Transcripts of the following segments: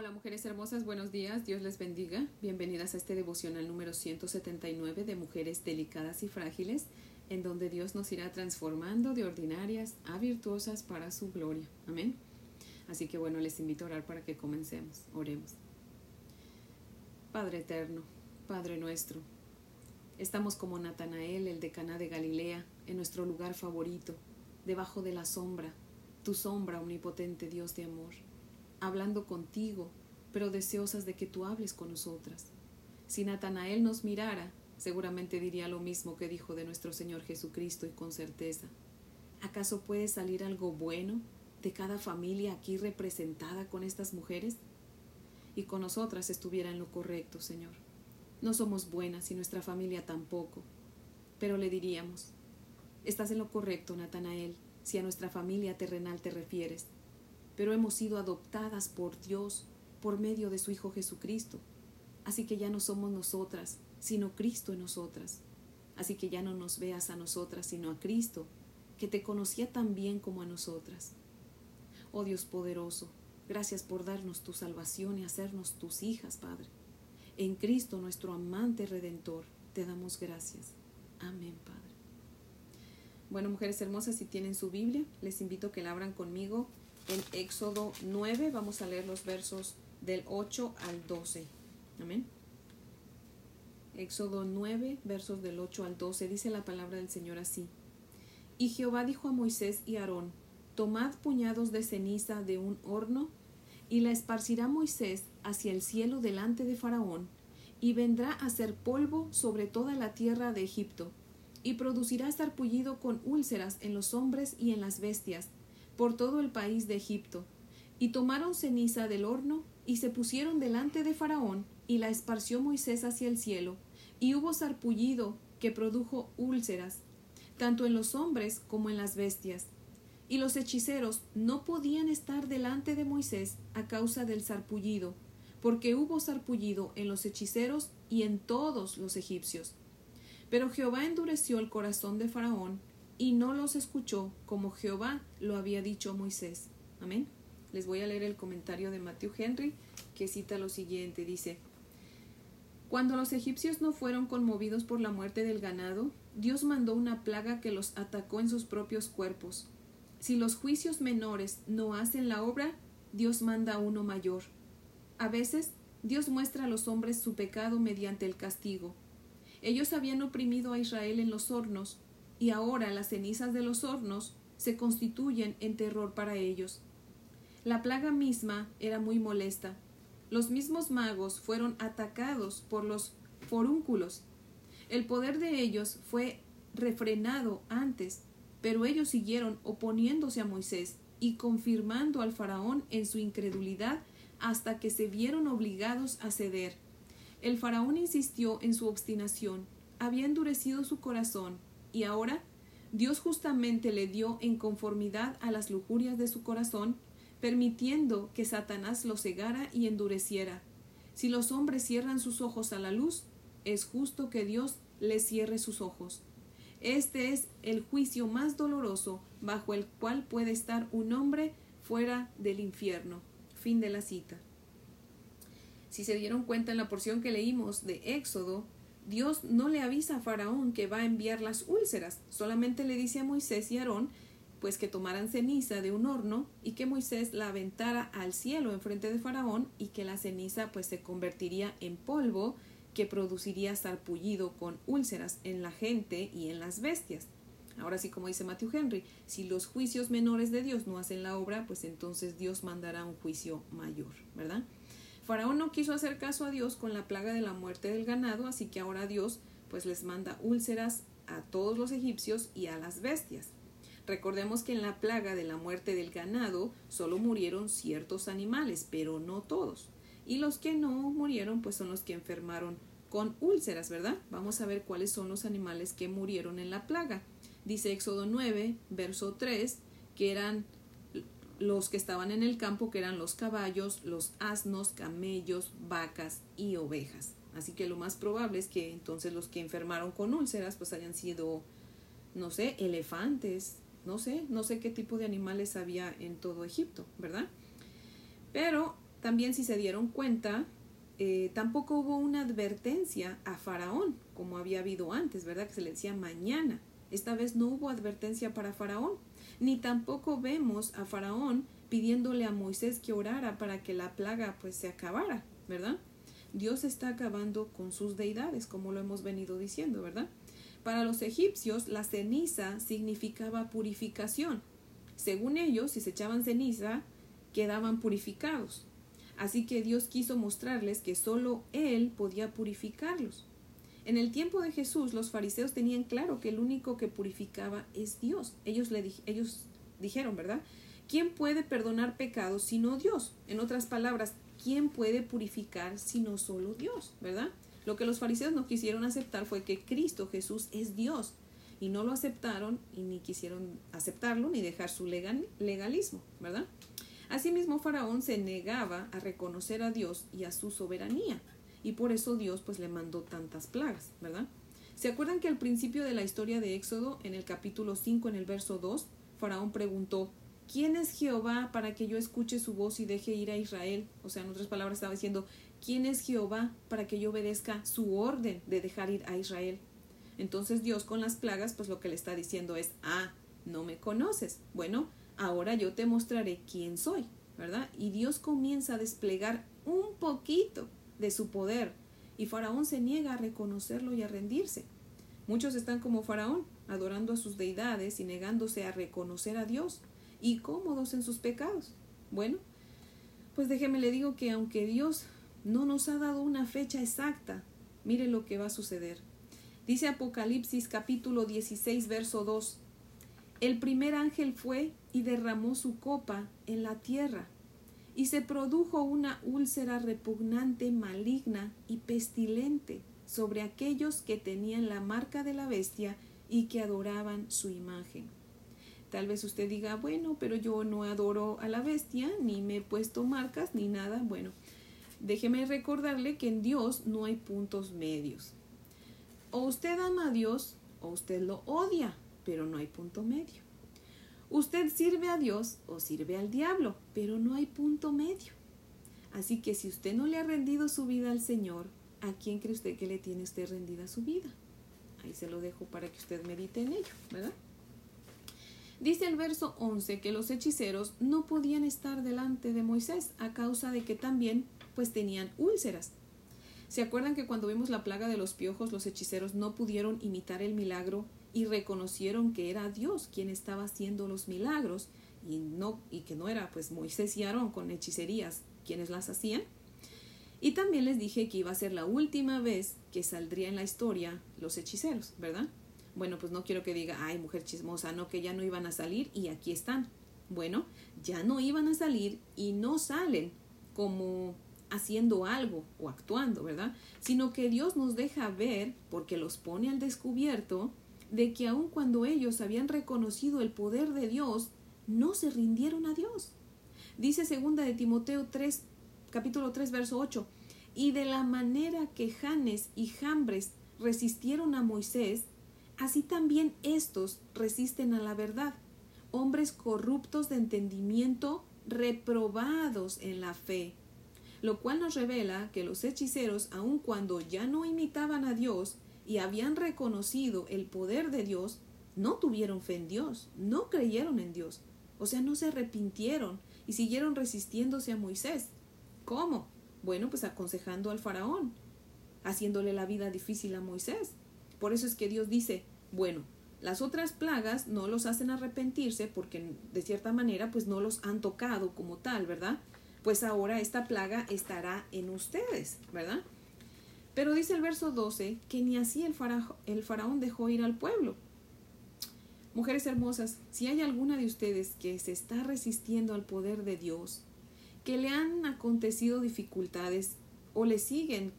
Hola mujeres hermosas, buenos días, Dios les bendiga. Bienvenidas a este devocional número 179 de Mujeres Delicadas y Frágiles, en donde Dios nos irá transformando de ordinarias a virtuosas para su gloria. Amén. Así que bueno, les invito a orar para que comencemos. Oremos. Padre eterno, Padre nuestro, estamos como Natanael, el de Caná de Galilea, en nuestro lugar favorito, debajo de la sombra, tu sombra, omnipotente Dios de amor hablando contigo, pero deseosas de que tú hables con nosotras. Si Natanael nos mirara, seguramente diría lo mismo que dijo de nuestro Señor Jesucristo y con certeza. ¿Acaso puede salir algo bueno de cada familia aquí representada con estas mujeres? Y con nosotras estuviera en lo correcto, Señor. No somos buenas y nuestra familia tampoco. Pero le diríamos, estás en lo correcto, Natanael, si a nuestra familia terrenal te refieres pero hemos sido adoptadas por Dios por medio de su Hijo Jesucristo. Así que ya no somos nosotras, sino Cristo en nosotras. Así que ya no nos veas a nosotras, sino a Cristo, que te conocía tan bien como a nosotras. Oh Dios poderoso, gracias por darnos tu salvación y hacernos tus hijas, Padre. En Cristo, nuestro amante redentor, te damos gracias. Amén, Padre. Bueno, mujeres hermosas, si tienen su Biblia, les invito a que la abran conmigo en Éxodo 9. Vamos a leer los versos del 8 al 12. Amén. Éxodo 9, versos del 8 al 12. Dice la palabra del Señor así. Y Jehová dijo a Moisés y Aarón, Tomad puñados de ceniza de un horno, y la esparcirá Moisés hacia el cielo delante de Faraón, y vendrá a ser polvo sobre toda la tierra de Egipto, y producirá sarpullido con úlceras en los hombres y en las bestias, por todo el país de Egipto. Y tomaron ceniza del horno, y se pusieron delante de Faraón, y la esparció Moisés hacia el cielo, y hubo sarpullido que produjo úlceras, tanto en los hombres como en las bestias. Y los hechiceros no podían estar delante de Moisés a causa del sarpullido, porque hubo sarpullido en los hechiceros y en todos los egipcios. Pero Jehová endureció el corazón de Faraón, y no los escuchó como Jehová lo había dicho a Moisés. Amén. Les voy a leer el comentario de Matthew Henry que cita lo siguiente. Dice, Cuando los egipcios no fueron conmovidos por la muerte del ganado, Dios mandó una plaga que los atacó en sus propios cuerpos. Si los juicios menores no hacen la obra, Dios manda uno mayor. A veces, Dios muestra a los hombres su pecado mediante el castigo. Ellos habían oprimido a Israel en los hornos, y ahora las cenizas de los hornos se constituyen en terror para ellos. La plaga misma era muy molesta. Los mismos magos fueron atacados por los forúnculos. El poder de ellos fue refrenado antes, pero ellos siguieron oponiéndose a Moisés y confirmando al faraón en su incredulidad hasta que se vieron obligados a ceder. El faraón insistió en su obstinación, había endurecido su corazón y ahora Dios justamente le dio en conformidad a las lujurias de su corazón, permitiendo que Satanás lo cegara y endureciera. Si los hombres cierran sus ojos a la luz, es justo que Dios les cierre sus ojos. Este es el juicio más doloroso bajo el cual puede estar un hombre fuera del infierno. Fin de la cita. Si se dieron cuenta en la porción que leímos de Éxodo, Dios no le avisa a Faraón que va a enviar las úlceras, solamente le dice a Moisés y Aarón pues que tomaran ceniza de un horno y que Moisés la aventara al cielo en frente de Faraón y que la ceniza pues se convertiría en polvo que produciría sarpullido con úlceras en la gente y en las bestias. Ahora sí, como dice Matthew Henry, si los juicios menores de Dios no hacen la obra, pues entonces Dios mandará un juicio mayor, ¿verdad? Faraón no quiso hacer caso a Dios con la plaga de la muerte del ganado, así que ahora Dios pues les manda úlceras a todos los egipcios y a las bestias. Recordemos que en la plaga de la muerte del ganado solo murieron ciertos animales, pero no todos. Y los que no murieron pues son los que enfermaron con úlceras, ¿verdad? Vamos a ver cuáles son los animales que murieron en la plaga. Dice Éxodo 9, verso 3, que eran los que estaban en el campo, que eran los caballos, los asnos, camellos, vacas y ovejas. Así que lo más probable es que entonces los que enfermaron con úlceras pues hayan sido, no sé, elefantes, no sé, no sé qué tipo de animales había en todo Egipto, ¿verdad? Pero También si se dieron cuenta, eh, tampoco hubo una advertencia a Faraón, como había habido antes, ¿verdad? Que se le decía mañana. Esta vez no hubo advertencia para Faraón, ni tampoco vemos a Faraón pidiéndole a Moisés que orara para que la plaga pues se acabara, ¿verdad? Dios está acabando con sus deidades, como lo hemos venido diciendo, ¿verdad? Para los egipcios, la ceniza significaba purificación. Según ellos, si se echaban ceniza, quedaban purificados. Así que Dios quiso mostrarles que solo Él podía purificarlos. En el tiempo de Jesús, los fariseos tenían claro que el único que purificaba es Dios. Ellos, le, dijeron, ¿verdad? ¿Quién puede perdonar pecados sino Dios? En otras palabras, ¿quién puede purificar sino solo Dios? ¿Verdad? Lo que los fariseos no quisieron aceptar fue que Cristo Jesús es Dios y no lo aceptaron y ni quisieron aceptarlo ni dejar su legalismo, ¿verdad? Asimismo, Faraón se negaba a reconocer a Dios y a su soberanía y por eso Dios pues le mandó tantas plagas, ¿verdad? ¿Se acuerdan que al principio de la historia de Éxodo, en el capítulo 5, en el verso 2, Faraón preguntó, ¿quién es Jehová para que yo escuche su voz y deje ir a Israel? O sea, en otras palabras estaba diciendo, ¿quién es Jehová para que yo obedezca su orden de dejar ir a Israel? Entonces Dios con las plagas, pues lo que le está diciendo es, ah, no me conoces. Bueno, ahora yo te mostraré quién soy, ¿verdad? Y Dios comienza a desplegar un poquito de su poder y Faraón se niega a reconocerlo y a rendirse. Muchos están como Faraón, adorando a sus deidades y negándose a reconocer a Dios y cómodos en sus pecados. Bueno, pues déjeme le digo que aunque Dios no nos ha dado una fecha exacta. Mire lo que va a suceder. Dice Apocalipsis capítulo 16, verso 2. El primer ángel fue y derramó su copa en la tierra, y se produjo una úlcera repugnante, maligna y pestilente sobre aquellos que tenían la marca de la bestia y que adoraban su imagen. Tal vez usted diga, bueno, pero yo no adoro a la bestia, ni me he puesto marcas, ni nada. Bueno, déjeme recordarle que en Dios no hay puntos medios. O usted ama a Dios o usted lo odia, pero no hay punto medio. Usted sirve a Dios o sirve al diablo, pero no hay punto medio. Así que si usted no le ha rendido su vida al Señor, ¿a quién cree usted que le tiene usted rendida su vida? Ahí se lo dejo para que usted medite en ello, ¿verdad? Dice el verso 11 que los hechiceros no podían estar delante de Moisés a causa de que también pues tenían úlceras. ¿Se acuerdan que cuando vimos la plaga de los piojos los hechiceros no pudieron imitar el milagro y reconocieron que era Dios quien estaba haciendo los milagros y no y que no era pues Moisés y Aarón con hechicerías quienes las hacían? Y también les dije que iba a ser la última vez que saldría en la historia los hechiceros, ¿verdad? Bueno, pues no quiero que diga, ay, mujer chismosa, no, que ya no iban a salir y aquí están. Bueno, ya no iban a salir y no salen como haciendo algo o actuando, ¿verdad? Sino que Dios nos deja ver, porque los pone al descubierto, de que aun cuando ellos habían reconocido el poder de Dios, no se rindieron a Dios. Dice segunda de Timoteo 3, capítulo 3, verso 8, y de la manera que Janes y Jambres resistieron a Moisés, así también estos resisten a la verdad, hombres corruptos de entendimiento, reprobados en la fe lo cual nos revela que los hechiceros, aun cuando ya no imitaban a Dios y habían reconocido el poder de Dios, no tuvieron fe en Dios, no creyeron en Dios, o sea, no se arrepintieron y siguieron resistiéndose a Moisés. ¿Cómo? Bueno, pues aconsejando al faraón, haciéndole la vida difícil a Moisés. Por eso es que Dios dice, bueno, las otras plagas no los hacen arrepentirse porque de cierta manera pues no los han tocado como tal, ¿verdad? pues ahora esta plaga estará en ustedes, ¿verdad? Pero dice el verso 12 que ni así el, faraón dejó ir al pueblo. Mujeres hermosas, si hay alguna de ustedes que se está resistiendo al poder de Dios, que le han acontecido dificultades o le siguen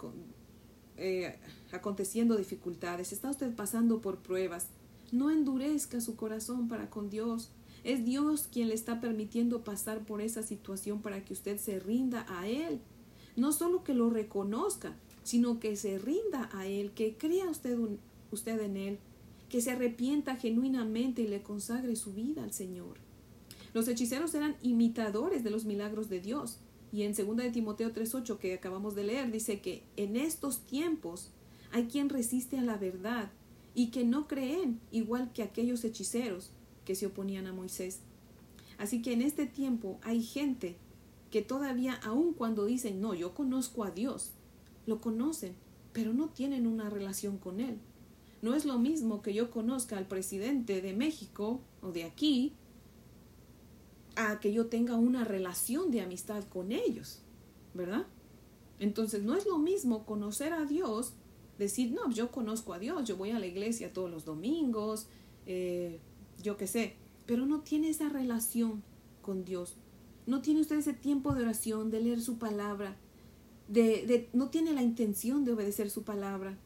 eh, aconteciendo dificultades, está usted pasando por pruebas, no endurezca su corazón para con Dios. Es Dios quien le está permitiendo pasar por esa situación para que usted se rinda a Él. No solo que lo reconozca, sino que se rinda a Él, que crea usted, usted en Él, que se arrepienta genuinamente y le consagre su vida al Señor. Los hechiceros eran imitadores de los milagros de Dios, Y en 2 de Timoteo 3.8 que acabamos de leer dice que en estos tiempos hay quien resiste a la verdad y que no creen igual que aquellos hechiceros que se oponían a Moisés. Así que en este tiempo hay gente que todavía, aun cuando dicen, no, yo conozco a Dios, lo conocen, pero no tienen una relación con Él. No es lo mismo que yo conozca al presidente de México o de aquí a que yo tenga una relación de amistad con ellos, ¿verdad? Entonces no es lo mismo conocer a Dios, decir, no, yo conozco a Dios, yo voy a la iglesia todos los domingos, eh, yo qué sé, pero no tiene esa relación con Dios. No tiene usted ese tiempo de oración, de leer su palabra, de, de, no tiene la intención de obedecer su palabra.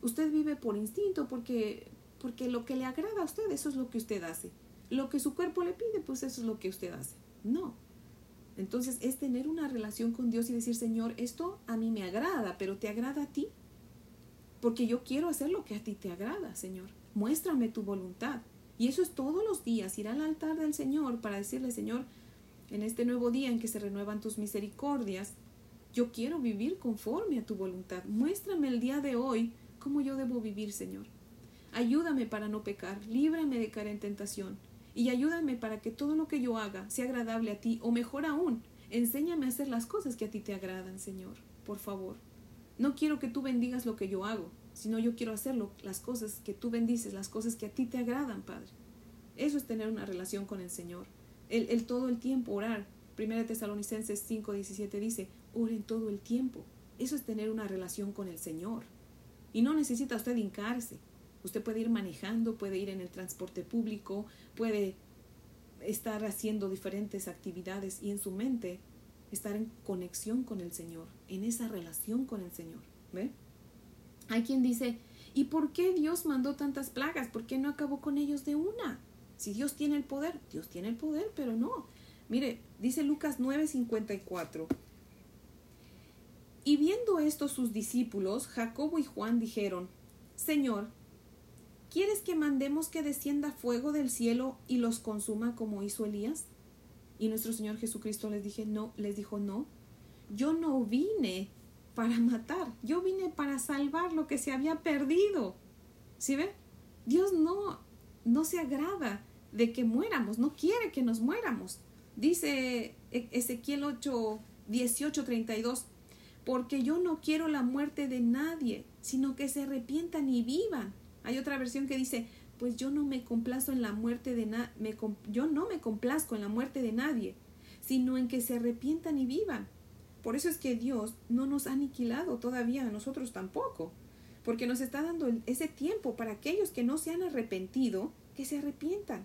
Usted vive por instinto porque, porque lo que le agrada a usted, eso es lo que usted hace. Lo que su cuerpo le pide, pues eso es lo que usted hace. No. Entonces es tener una relación con Dios y decir, Señor, esto a mí me agrada, pero ¿te agrada a ti? Porque yo quiero hacer lo que a ti te agrada, Señor. Muéstrame tu voluntad. Y eso es todos los días, ir al altar del Señor para decirle, Señor, en este nuevo día en que se renuevan tus misericordias, yo quiero vivir conforme a tu voluntad. Muéstrame el día de hoy cómo yo debo vivir, Señor. Ayúdame para no pecar, líbrame de caer en tentación y ayúdame para que todo lo que yo haga sea agradable a ti o mejor aún, enséñame a hacer las cosas que a ti te agradan, Señor, por favor. No quiero que tú bendigas lo que yo hago, sino yo quiero hacer las cosas que tú bendices, las cosas que a ti te agradan, Padre. Eso es tener una relación con el Señor. El, el todo el tiempo orar. Primera Tesalonicenses 5:17 dice, oren todo el tiempo. Eso es tener una relación con el Señor. Y no necesita usted hincarse. Usted puede ir manejando, puede ir en el transporte público, puede estar haciendo diferentes actividades y en su mente estar en conexión con el Señor, en esa relación con el Señor. ¿Ve? Hay quien dice, ¿y por qué Dios mandó tantas plagas? ¿Por qué no acabó con ellos de una? Si Dios tiene el poder, Dios tiene el poder, pero no. Mire, dice Lucas 9:54. Y viendo esto sus discípulos, Jacobo y Juan dijeron, Señor, ¿Quieres que mandemos que descienda fuego del cielo y los consuma como hizo Elías? Y nuestro Señor Jesucristo les dije, no, les dijo, no. Yo no vine para matar, yo vine para salvar lo que se había perdido. ¿Sí ve? Dios no no se agrada de que muéramos, no quiere que nos muéramos. Dice Ezequiel 8, 18, 32, porque yo no quiero la muerte de nadie, sino que se arrepientan y vivan. Hay otra versión que dice, pues yo no me complazco en la muerte de na yo no me complazco en la muerte de nadie, sino en que se arrepientan y vivan. Por eso es que Dios no nos ha aniquilado todavía, a nosotros tampoco, porque nos está dando ese tiempo para aquellos que no se han arrepentido, que se arrepientan.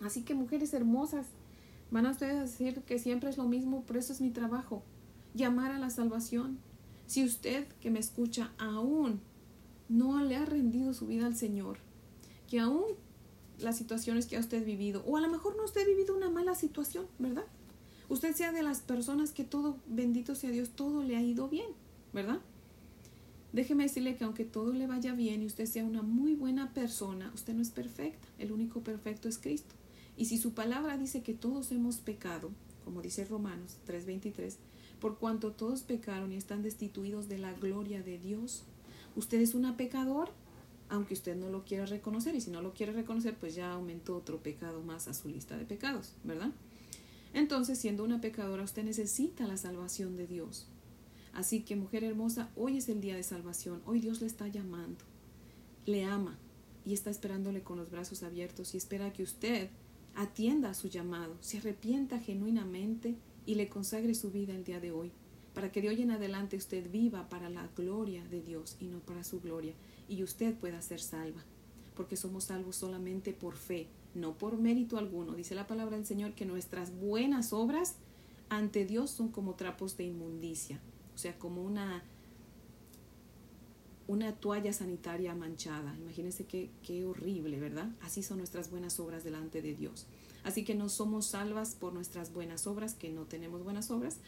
Así que mujeres hermosas, van a ustedes a decir que siempre es lo mismo, por eso es mi trabajo, llamar a la salvación. Si usted que me escucha aún no le ha rendido su vida al Señor, que aún las situaciones que ha usted vivido, o a lo mejor no usted ha vivido una mala situación, ¿verdad? Usted sea de las personas que todo, bendito sea Dios, todo le ha ido bien, ¿verdad? Déjeme decirle que aunque todo le vaya bien y usted sea una muy buena persona, usted no es perfecta, el único perfecto es Cristo. Y si su palabra dice que todos hemos pecado, como dice Romanos 3:23, por cuanto todos pecaron y están destituidos de la gloria de Dios, usted es una pecadora, aunque usted no lo quiera reconocer, y si no lo quiere reconocer, pues ya aumentó otro pecado más a su lista de pecados, ¿verdad? Entonces, siendo una pecadora, usted necesita la salvación de Dios. Así que, mujer hermosa, hoy es el día de salvación, hoy Dios le está llamando, le ama y está esperándole con los brazos abiertos y espera que usted atienda a su llamado, se arrepienta genuinamente y le consagre su vida el día de hoy para que de hoy en adelante usted viva para la gloria de Dios y no para su gloria, y usted pueda ser salva, porque somos salvos solamente por fe, no por mérito alguno. Dice la palabra del Señor que nuestras buenas obras ante Dios son como trapos de inmundicia, o sea, como una una toalla sanitaria manchada. Imagínense qué, qué horrible, ¿verdad? Así son nuestras buenas obras delante de Dios. Así que no somos salvas por nuestras buenas obras, que no tenemos buenas obras,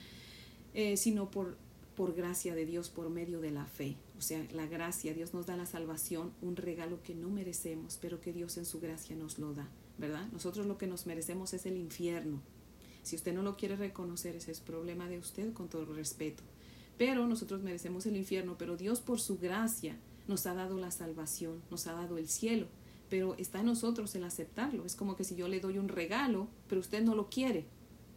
eh, sino por, por gracia de Dios, por medio de la fe. O sea, la gracia, Dios nos da la salvación, un regalo que no merecemos, pero que Dios en su gracia nos lo da, ¿verdad? Nosotros lo que nos merecemos es el infierno. Si usted no lo quiere reconocer, ese es problema de usted con todo respeto. Pero nosotros merecemos el infierno, pero Dios por su gracia nos ha dado la salvación, nos ha dado el cielo, pero está en nosotros el aceptarlo. Es como que si yo le doy un regalo, pero usted no lo quiere,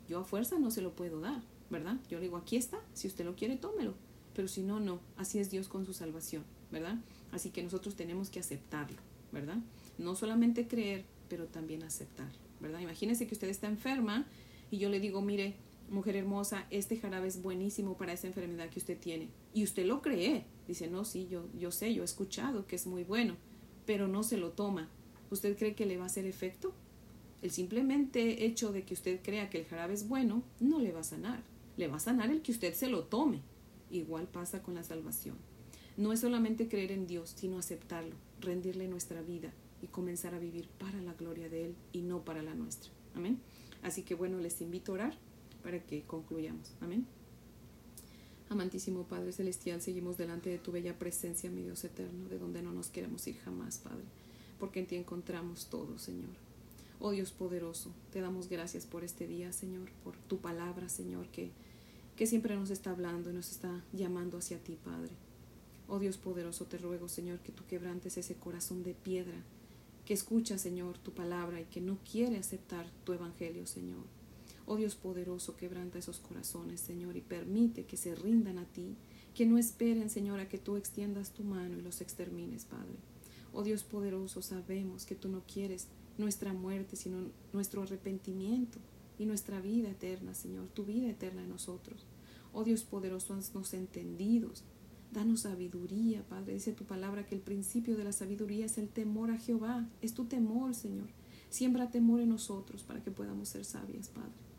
yo a fuerza no se lo puedo dar, ¿verdad? Yo le digo, aquí está, si usted lo quiere, tómelo, pero si no, no. Así es Dios con su salvación, ¿verdad? Así que nosotros tenemos que aceptarlo, ¿verdad? No solamente creer, pero también aceptarlo, ¿verdad? Imagínese que usted está enferma y yo le digo, mire, mujer hermosa, este jarabe es buenísimo para esa enfermedad que usted tiene. Y usted lo cree. Dice, no, sí, yo, yo sé, yo he escuchado que es muy bueno, pero no se lo toma. ¿Usted cree que le va a hacer efecto? El simplemente hecho de que usted crea que el jarabe es bueno no le va a sanar. Le va a sanar el que usted se lo tome. Igual pasa con la salvación. No es solamente creer en Dios, sino aceptarlo, rendirle nuestra vida y comenzar a vivir para la gloria de Él y no para la nuestra. Amén. Así que bueno, les invito a orar para que concluyamos. Amén. Amantísimo Padre Celestial, seguimos delante de tu bella presencia, mi Dios eterno, de donde no nos queremos ir jamás, Padre, porque en ti encontramos todo, Señor. Oh Dios poderoso, te damos gracias por este día, Señor, por tu palabra, Señor, que, que siempre nos está hablando y nos está llamando hacia ti, Padre. Oh Dios poderoso, te ruego, Señor, que tú quebrantes ese corazón de piedra, que escucha, Señor, tu palabra y que no quiere aceptar tu evangelio, Señor. Oh Dios poderoso, quebranta esos corazones, Señor, y permite que se rindan a ti, que no esperen, Señor, a que tú extiendas tu mano y los extermines, Padre. Oh Dios poderoso, sabemos que tú no quieres nuestra muerte, sino nuestro arrepentimiento y nuestra vida eterna, Señor, tu vida eterna en nosotros. Oh Dios poderoso, haznos entendidos. Danos sabiduría, Padre. Dice tu palabra que el principio de la sabiduría es el temor a Jehová. Es tu temor, Señor. Siembra temor en nosotros para que podamos ser sabias, Padre.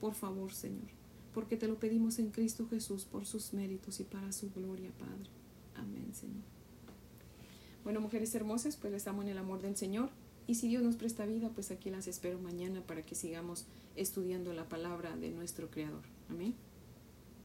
Por favor, Señor, porque te lo pedimos en Cristo Jesús por sus méritos y para su gloria, Padre. Amén, Señor. Bueno, mujeres hermosas, pues les amo en el amor del Señor. Y si Dios nos presta vida, pues aquí las espero mañana para que sigamos estudiando la palabra de nuestro Creador. Amén.